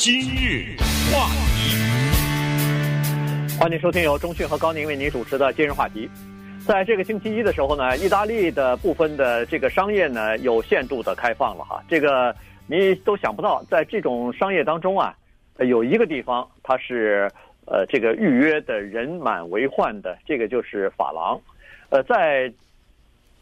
今日话题，欢迎收听由中讯和高宁为您主持的今日话题。在这个星期一的时候呢，意大利的部分的这个商业呢有限度的开放了哈。这个你都想不到，在这种商业当中啊，有一个地方它是呃这个预约的人满为患的，这个就是发廊。呃，在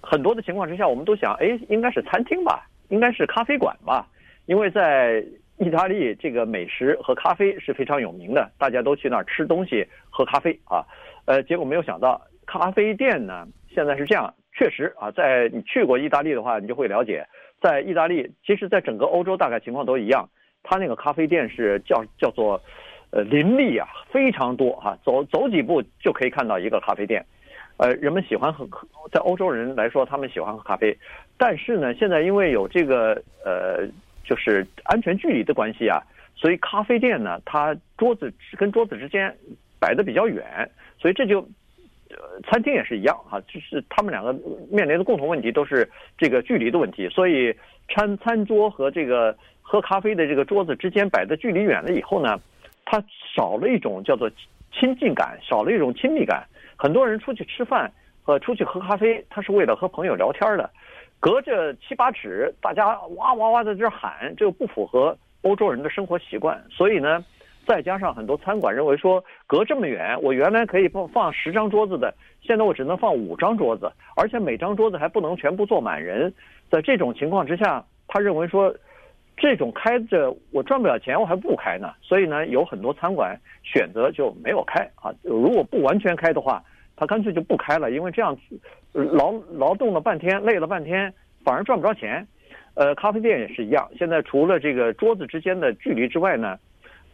很多的情况之下，我们都想，哎，应该是餐厅吧，应该是咖啡馆吧，因为在意大利这个美食和咖啡是非常有名的，大家都去那儿吃东西、喝咖啡啊。呃，结果没有想到，咖啡店呢现在是这样，确实啊，在你去过意大利的话，你就会了解，在意大利，其实在整个欧洲大概情况都一样，它那个咖啡店是叫叫做呃林立啊，非常多哈，走走几步就可以看到一个咖啡店。呃，人们喜欢喝，在欧洲人来说，他们喜欢喝咖啡，但是呢，现在因为有这个呃。就是安全距离的关系啊，所以咖啡店呢，它桌子跟桌子之间摆的比较远，所以这就，呃，餐厅也是一样哈，就是他们两个面临的共同问题都是这个距离的问题，所以餐餐桌和这个喝咖啡的这个桌子之间摆的距离远了以后呢，它少了一种叫做亲近感，少了一种亲密感。很多人出去吃饭和出去喝咖啡，他是为了和朋友聊天的。隔着七八尺，大家哇哇哇在这喊，这个不符合欧洲人的生活习惯。所以呢，再加上很多餐馆认为说，隔这么远，我原来可以放放十张桌子的，现在我只能放五张桌子，而且每张桌子还不能全部坐满人。在这种情况之下，他认为说，这种开着我赚不了钱，我还不开呢。所以呢，有很多餐馆选择就没有开啊。如果不完全开的话。他干脆就不开了，因为这样劳劳动了半天，累了半天，反而赚不着钱。呃，咖啡店也是一样，现在除了这个桌子之间的距离之外呢，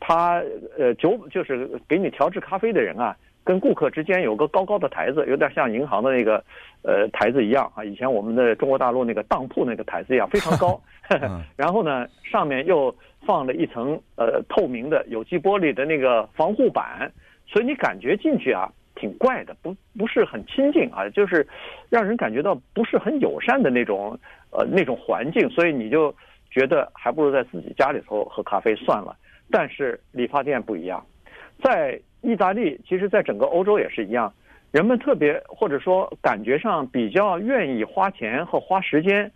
他呃酒就是给你调制咖啡的人啊，跟顾客之间有个高高的台子，有点像银行的那个呃台子一样啊，以前我们的中国大陆那个当铺那个台子一样，非常高。然后呢，上面又放了一层呃透明的有机玻璃的那个防护板，所以你感觉进去啊。挺怪的，不不是很亲近啊，就是让人感觉到不是很友善的那种呃那种环境，所以你就觉得还不如在自己家里头喝咖啡算了。但是理发店不一样，在意大利，其实在整个欧洲也是一样，人们特别或者说感觉上比较愿意花钱和花时间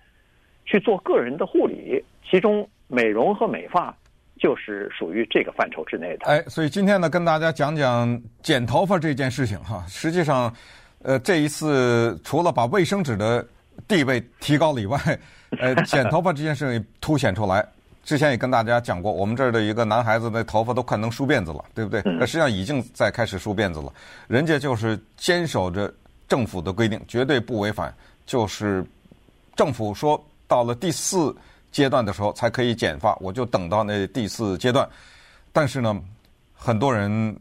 去做个人的护理，其中美容和美发。就是属于这个范畴之内的。哎，所以今天呢，跟大家讲讲剪头发这件事情哈。实际上，呃，这一次除了把卫生纸的地位提高了以外，呃，剪头发这件事情凸显出来。之前也跟大家讲过，我们这儿的一个男孩子的头发都快能梳辫子了，对不对？那实际上已经在开始梳辫子了。人家就是坚守着政府的规定，绝对不违反。就是政府说到了第四。阶段的时候才可以剪发，我就等到那第四阶段。但是呢，很多人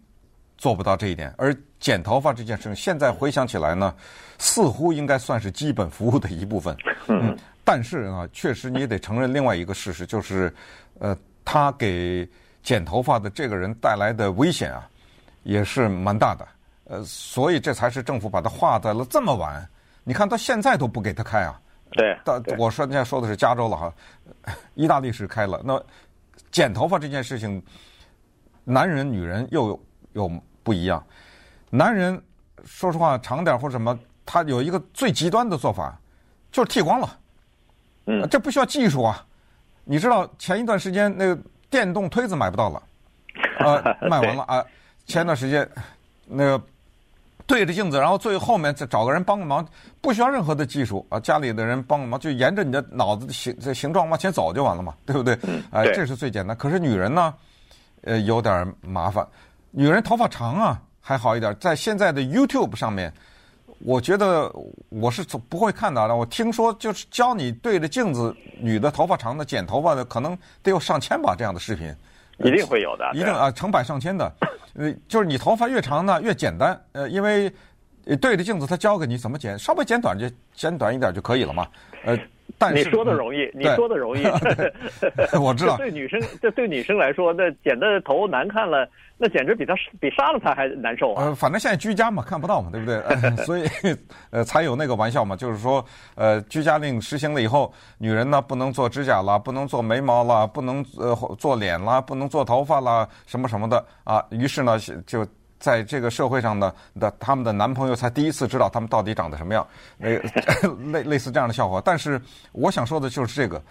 做不到这一点。而剪头发这件事情，现在回想起来呢，似乎应该算是基本服务的一部分。嗯，但是啊，确实你也得承认另外一个事实，就是呃，他给剪头发的这个人带来的危险啊，也是蛮大的。呃，所以这才是政府把它划在了这么晚。你看到现在都不给他开啊。对，但我说现在说的是加州了哈，意大利是开了。那剪头发这件事情，男人女人又有有不一样。男人说实话长点或者什么，他有一个最极端的做法，就是剃光了。嗯，这不需要技术啊。你知道前一段时间那个电动推子买不到了，呃，卖完了啊。前一段时间那个。对着镜子，然后最后面再找个人帮个忙，不需要任何的技术啊，家里的人帮个忙，就沿着你的脑子的形这形状往前走就完了嘛，对不对？哎、呃，这是最简单。可是女人呢，呃，有点麻烦。女人头发长啊，还好一点。在现在的 YouTube 上面，我觉得我是不会看到的。我听说就是教你对着镜子，女的头发长的剪头发的，可能得有上千把这样的视频。一定会有的，一定啊，成百上千的。呃，就是你头发越长呢，越简单。呃，因为对着镜子，他教给你怎么剪，稍微剪短就剪短一点就可以了嘛。呃，但是你说的容易，你说的容易，我知道。对女生，这对女生来说，那剪的头难看了，那简直比她比杀了她还难受啊。呃，反正现在居家嘛，看不到嘛，对不对？呃、所以呃，才有那个玩笑嘛，就是说，呃，居家令实行了以后，女人呢不能做指甲了，不能做眉毛了，不能呃做脸了，不能做头发了，什么什么的啊。于是呢，就。在这个社会上呢，的他们的男朋友才第一次知道他们到底长得什么样，类类 类似这样的笑话。但是我想说的就是这个，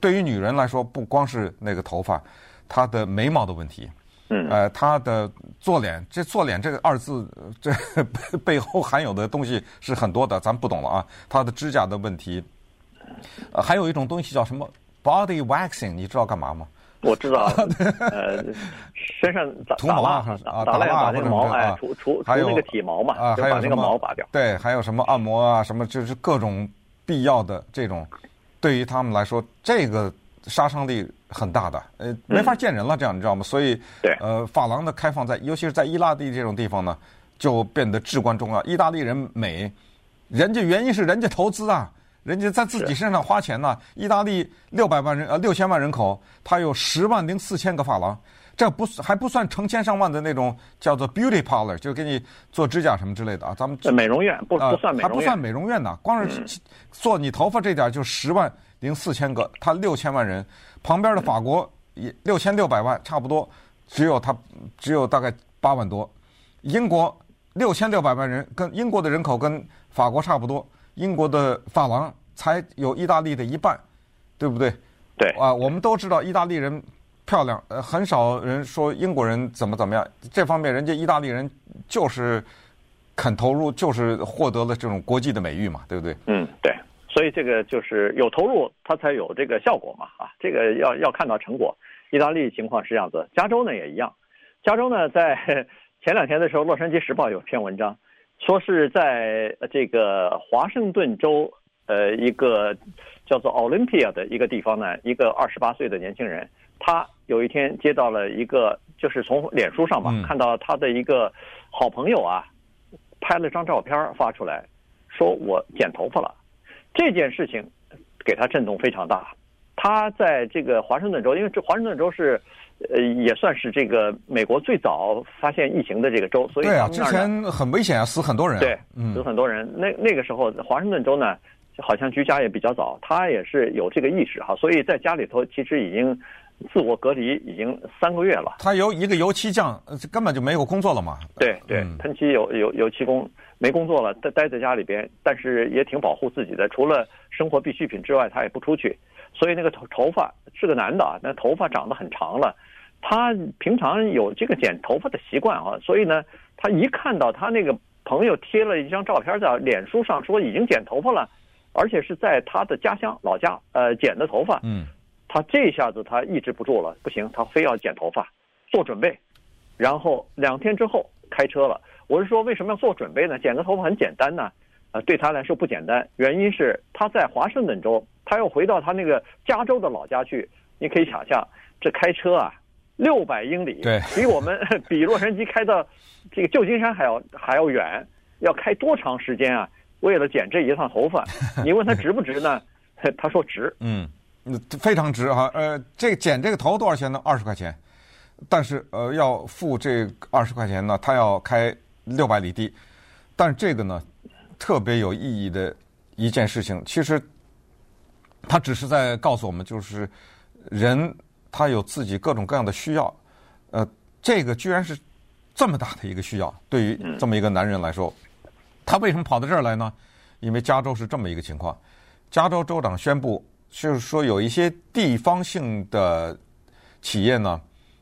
对于女人来说，不光是那个头发，她的眉毛的问题，嗯，呃，她的做脸，这做脸这个二字，这背后含有的东西是很多的，咱不懂了啊。她的指甲的问题，呃，还有一种东西叫什么 body waxing，你知道干嘛吗？我知道，呃，身上打涂毛啊，打打蜡把那个毛，哎，除除除那个体毛嘛，啊，还有那个毛拔掉。对，还有什么按摩啊，什么就是各种必要的这种，对于他们来说，这个杀伤力很大的，呃，没法见人了，这样你知道吗？所以，对，呃，发廊的开放在，尤其是在意大利这种地方呢，就变得至关重要。意大利人美，人家原因是人家投资啊。人家在自己身上花钱呢。意大利六百万人呃六千万人口，他有十万零四千个发廊，这不还不算成千上万的那种叫做 beauty parlor，就给你做指甲什么之类的啊。咱们美容院不不算美容院，还不算美容院呢。光是做你头发这点就十万零四千个，他六千万人，旁边的法国也六千六百万，差不多只有他只有大概八万多。英国六千六百万人，跟英国的人口跟法国差不多。英国的发廊才有意大利的一半，对不对？对啊，我们都知道意大利人漂亮，呃，很少人说英国人怎么怎么样。这方面，人家意大利人就是肯投入，就是获得了这种国际的美誉嘛，对不对？嗯，对。所以这个就是有投入，它才有这个效果嘛，啊，这个要要看到成果。意大利情况是这样子，加州呢也一样。加州呢，在 前两天的时候，《洛杉矶时报》有篇文章。说是在这个华盛顿州，呃，一个叫做 Olympia 的一个地方呢，一个二十八岁的年轻人，他有一天接到了一个，就是从脸书上吧，看到他的一个好朋友啊，拍了张照片发出来，说我剪头发了，这件事情给他震动非常大。他在这个华盛顿州，因为这华盛顿州是。呃，也算是这个美国最早发现疫情的这个州，所以对啊，之前很危险啊，死很多人。对，死很多人。那那个时候，华盛顿州呢，好像居家也比较早，他也是有这个意识哈，所以在家里头其实已经自我隔离已经三个月了。他由一个油漆匠，根本就没有工作了嘛。对对，喷漆油油油漆工没工作了，待待在家里边，但是也挺保护自己的，除了生活必需品之外，他也不出去。所以那个头头发是个男的啊，那头发长得很长了。他平常有这个剪头发的习惯啊，所以呢，他一看到他那个朋友贴了一张照片在脸书上，说已经剪头发了，而且是在他的家乡老家呃剪的头发，嗯，他这下子他抑制不住了，不行，他非要剪头发，做准备，然后两天之后开车了。我是说为什么要做准备呢？剪个头发很简单呢，呃，对他来说不简单，原因是他在华盛顿州，他又回到他那个加州的老家去，你可以想象这开车啊。六百英里，对，比我们 比洛杉矶开到这个旧金山还要还要远，要开多长时间啊？为了剪这一趟头发，你问他值不值呢？他说值。嗯，非常值哈。呃，这剪这个头多少钱呢？二十块钱。但是呃，要付这二十块钱呢，他要开六百里地。但是这个呢，特别有意义的一件事情，其实他只是在告诉我们，就是人。他有自己各种各样的需要，呃，这个居然是这么大的一个需要，对于这么一个男人来说，他为什么跑到这儿来呢？因为加州是这么一个情况，加州州长宣布，就是说有一些地方性的企业呢，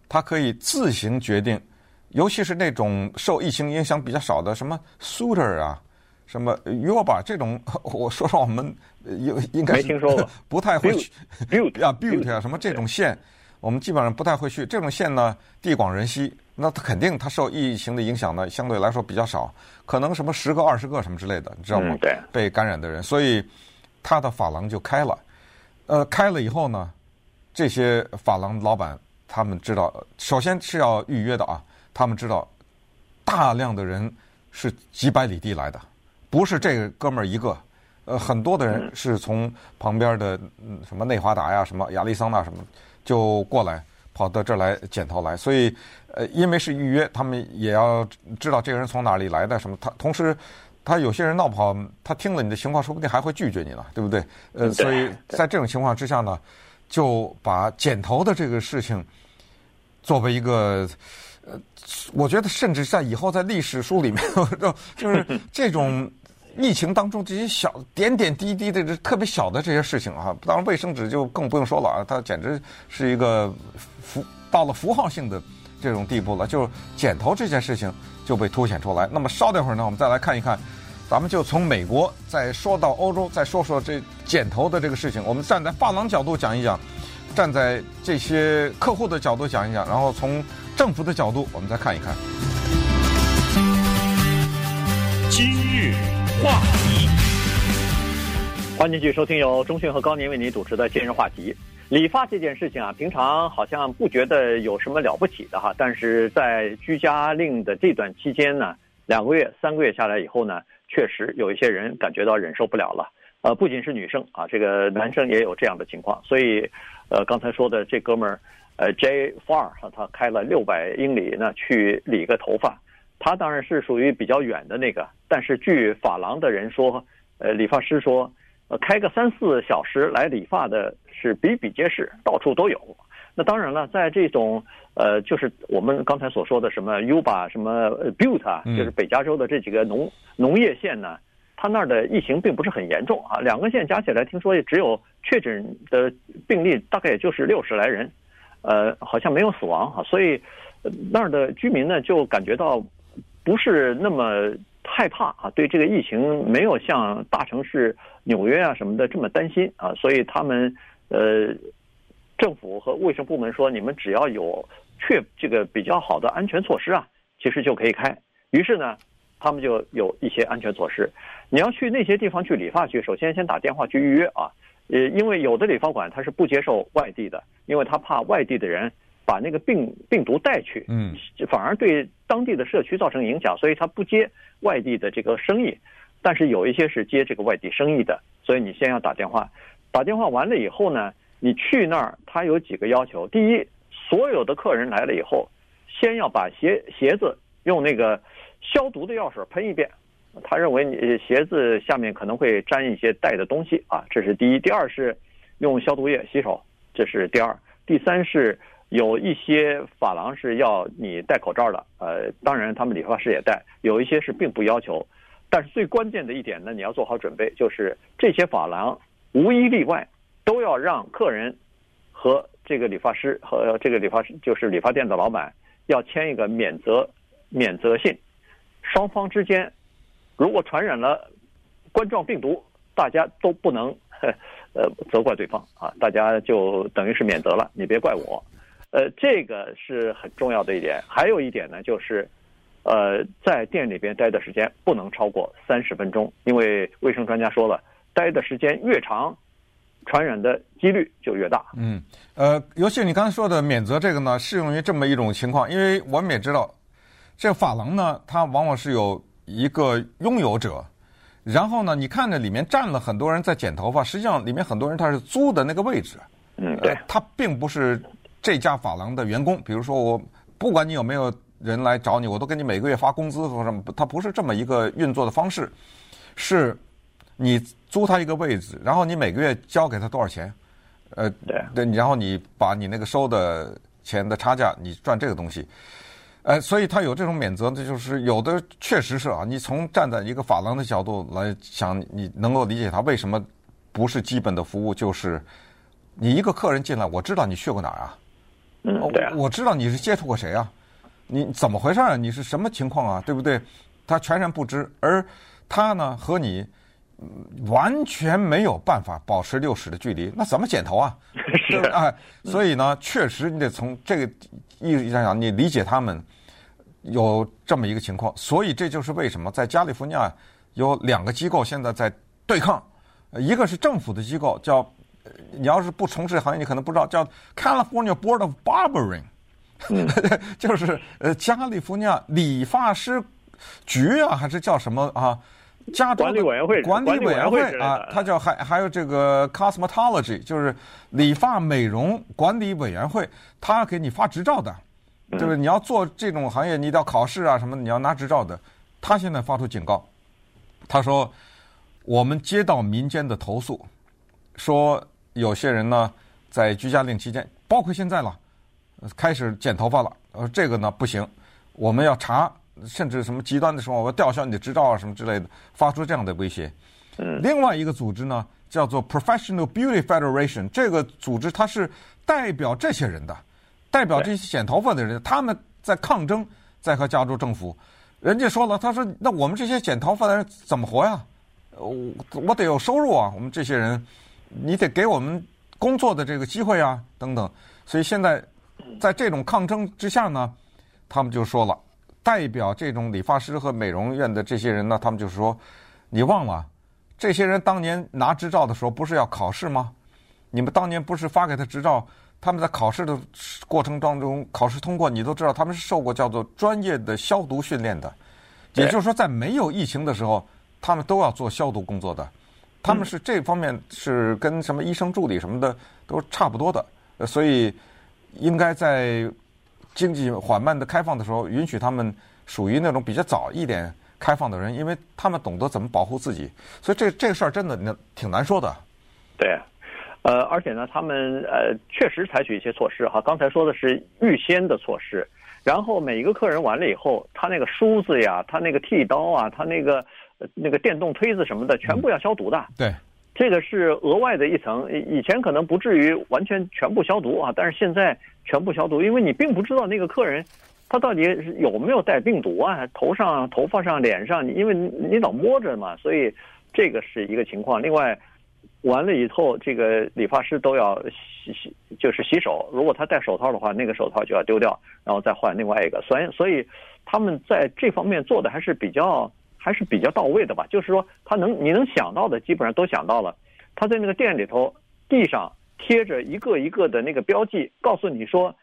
它可以自行决定，尤其是那种受疫情影响比较少的，什么 Suter 啊，什么 Yuba 这种，我说说我们应应该没听说过，不太会去啊 Butte 啊什么这种县。我们基本上不太会去这种县呢，地广人稀，那它肯定它受疫情的影响呢，相对来说比较少，可能什么十个、二十个什么之类的，你知道吗？嗯、对，被感染的人，所以他的发廊就开了。呃，开了以后呢，这些发廊老板他们知道，首先是要预约的啊，他们知道大量的人是几百里地来的，不是这个哥们儿一个，呃，很多的人是从旁边的嗯什么内华达呀、什么亚利桑那什么就过来跑到这儿来剪头来，所以呃，因为是预约，他们也要知道这个人从哪里来的什么，他同时。他有些人闹不好，他听了你的情况，说不定还会拒绝你呢，对不对？呃，所以在这种情况之下呢，就把剪头的这个事情作为一个，呃，我觉得甚至在以后在历史书里面，就是这种疫情当中这些小点点滴滴的这特别小的这些事情啊，当然卫生纸就更不用说了啊，它简直是一个符到了符号性的这种地步了，就是剪头这件事情。就被凸显出来。那么稍等会儿呢，我们再来看一看，咱们就从美国再说到欧洲，再说说这剪头的这个事情。我们站在发廊角度讲一讲，站在这些客户的角度讲一讲，然后从政府的角度我们再看一看。今日话题，欢迎继续收听由中讯和高宁为您主持的今日话题。理发这件事情啊，平常好像不觉得有什么了不起的哈，但是在居家令的这段期间呢，两个月、三个月下来以后呢，确实有一些人感觉到忍受不了了。呃，不仅是女生啊，这个男生也有这样的情况。所以，呃，刚才说的这哥们儿，呃，Jay Farr 哈，他开了六百英里呢去理个头发，他当然是属于比较远的那个，但是据发廊的人说，呃，理发师说。呃，开个三四小时来理发的是比比皆是，到处都有。那当然了，在这种呃，就是我们刚才所说的什么 Yuba 什么 Butte 啊，就是北加州的这几个农农业县呢，它那儿的疫情并不是很严重啊。两个县加起来，听说也只有确诊的病例大概也就是六十来人，呃，好像没有死亡哈。所以那儿的居民呢，就感觉到不是那么。害怕啊，对这个疫情没有像大城市纽约啊什么的这么担心啊，所以他们呃，政府和卫生部门说，你们只要有确这个比较好的安全措施啊，其实就可以开。于是呢，他们就有一些安全措施。你要去那些地方去理发去，首先先打电话去预约啊，呃，因为有的理发馆他是不接受外地的，因为他怕外地的人。把那个病病毒带去，嗯，反而对当地的社区造成影响，所以他不接外地的这个生意。但是有一些是接这个外地生意的，所以你先要打电话。打电话完了以后呢，你去那儿，他有几个要求。第一，所有的客人来了以后，先要把鞋鞋子用那个消毒的药水喷一遍。他认为你鞋子下面可能会沾一些带的东西啊，这是第一。第二是用消毒液洗手，这是第二。第三是。有一些发廊是要你戴口罩的，呃，当然他们理发师也戴。有一些是并不要求，但是最关键的一点呢，你要做好准备，就是这些发廊无一例外都要让客人和这个理发师和这个理发师就是理发店的老板要签一个免责免责信，双方之间如果传染了冠状病毒，大家都不能呃责怪对方啊，大家就等于是免责了，你别怪我。呃，这个是很重要的一点。还有一点呢，就是，呃，在店里边待的时间不能超过三十分钟，因为卫生专家说了，待的时间越长，传染的几率就越大。嗯，呃，尤其你刚才说的免责这个呢，适用于这么一种情况，因为我们也知道，这个发廊呢，它往往是有一个拥有者，然后呢，你看着里面站了很多人在剪头发，实际上里面很多人他是租的那个位置。嗯，对，他并不是。这家发廊的员工，比如说我，不管你有没有人来找你，我都给你每个月发工资或什么，他不是这么一个运作的方式，是，你租他一个位置，然后你每个月交给他多少钱，呃，对，然后你把你那个收的钱的差价，你赚这个东西，呃，所以他有这种免责，这就是有的确实是啊，你从站在一个发廊的角度来想，你能够理解他为什么不是基本的服务，就是你一个客人进来，我知道你去过哪儿啊。嗯，对啊，我知道你是接触过谁啊？你怎么回事啊？你是什么情况啊？对不对？他全然不知，而他呢和你完全没有办法保持六尺的距离，那怎么剪头啊？是啊，所以呢，确实你得从这个意义上讲，你理解他们有这么一个情况。所以这就是为什么在加利福尼亚有两个机构现在在对抗，一个是政府的机构叫。你要是不从事行业，你可能不知道叫 California Board of Barbering，就是呃加利福尼亚理发师局啊，还是叫什么啊？加州管理委员会，管理委员会啊，它叫还还有这个 cosmetology，就是理发美容管理委员会，他给你发执照的，就是你要做这种行业，你得要考试啊什么，你要拿执照的。他现在发出警告，他说我们接到民间的投诉，说有些人呢在居家令期间，包括现在了，开始剪头发了，呃，这个呢不行，我们要查。甚至什么极端的时候，我要吊销你的执照啊，什么之类的，发出这样的威胁。嗯。另外一个组织呢，叫做 Professional Beauty Federation，这个组织它是代表这些人的，代表这些剪头发的人，他们在抗争，在和加州政府。人家说了，他说：“那我们这些剪头发的人怎么活呀？我我得有收入啊！我们这些人，你得给我们工作的这个机会啊，等等。”所以现在在这种抗争之下呢，他们就说了。代表这种理发师和美容院的这些人呢，他们就说：“你忘了，这些人当年拿执照的时候不是要考试吗？你们当年不是发给他执照？他们在考试的过程当中考试通过，你都知道他们是受过叫做专业的消毒训练的。也就是说，在没有疫情的时候，他们都要做消毒工作的。他们是这方面是跟什么医生助理什么的都差不多的，所以应该在。”经济缓慢的开放的时候，允许他们属于那种比较早一点开放的人，因为他们懂得怎么保护自己，所以这这个事儿真的挺难说的。对，呃，而且呢，他们呃确实采取一些措施哈。刚才说的是预先的措施，然后每一个客人完了以后，他那个梳子呀，他那个剃刀啊，他那个那个电动推子什么的，全部要消毒的。嗯、对。这个是额外的一层，以前可能不至于完全全部消毒啊，但是现在全部消毒，因为你并不知道那个客人他到底有没有带病毒啊，头上、头发上、脸上，因为你老摸着嘛，所以这个是一个情况。另外，完了以后，这个理发师都要洗洗，就是洗手。如果他戴手套的话，那个手套就要丢掉，然后再换另外一个。所以，所以他们在这方面做的还是比较。还是比较到位的吧，就是说他能你能想到的基本上都想到了。他在那个店里头地上贴着一个一个的那个标记，告诉你说，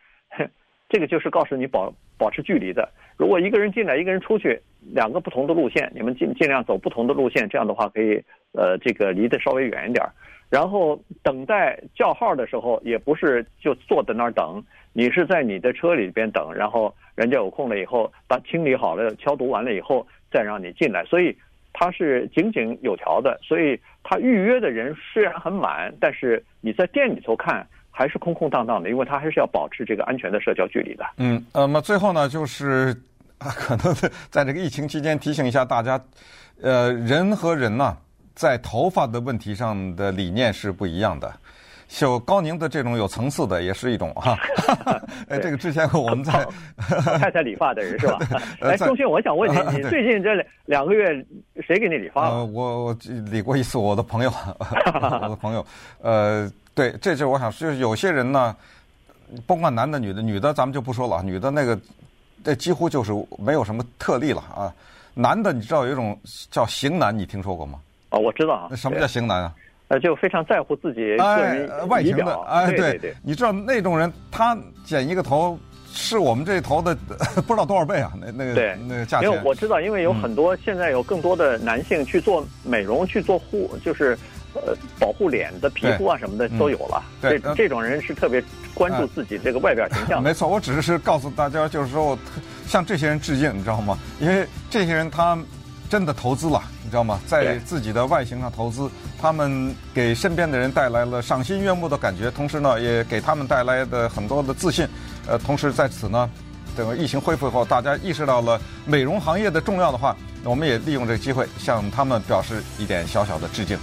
这个就是告诉你保保持距离的。如果一个人进来，一个人出去，两个不同的路线，你们尽尽量走不同的路线，这样的话可以呃这个离得稍微远一点。然后等待叫号的时候，也不是就坐在那儿等，你是在你的车里边等，然后人家有空了以后，把清理好了、消毒完了以后。再让你进来，所以它是井井有条的。所以他预约的人虽然很满，但是你在店里头看还是空空荡荡的，因为他还是要保持这个安全的社交距离的。嗯，那么最后呢，就是可能在这个疫情期间提醒一下大家，呃，人和人呐，在头发的问题上的理念是不一样的。就高宁的这种有层次的也是一种哈，哎，这个之前我们在太太理发的人是吧？哎，宋迅，我想问你，你最近这两两个月谁给你理发了？呃，我我理过一次我的朋友，我的朋友，呃，对，这就是我想说，就是有些人呢，甭管男的女的，女的咱们就不说了，女的那个这几乎就是没有什么特例了啊。男的你知道有一种叫型男，你听说过吗？啊，我知道啊。那什么叫型男啊？呃，就非常在乎自己个人外形的，哎，对对对，你知道那种人，他剪一个头是我们这头的 不知道多少倍啊，那那个对那个价钱。因为我知道，因为有很多现在有更多的男性去做美容，去做护，就是呃保护脸的皮肤啊什么的都有了。对，这种人是特别关注自己这个外表形象。没错，我只是告诉大家，就是说我向这些人致敬，你知道吗？因为这些人他。真的投资了，你知道吗？在自己的外形上投资，他们给身边的人带来了赏心悦目的感觉，同时呢，也给他们带来的很多的自信。呃，同时在此呢，等疫情恢复以后，大家意识到了美容行业的重要的话，我们也利用这个机会向他们表示一点小小的致敬。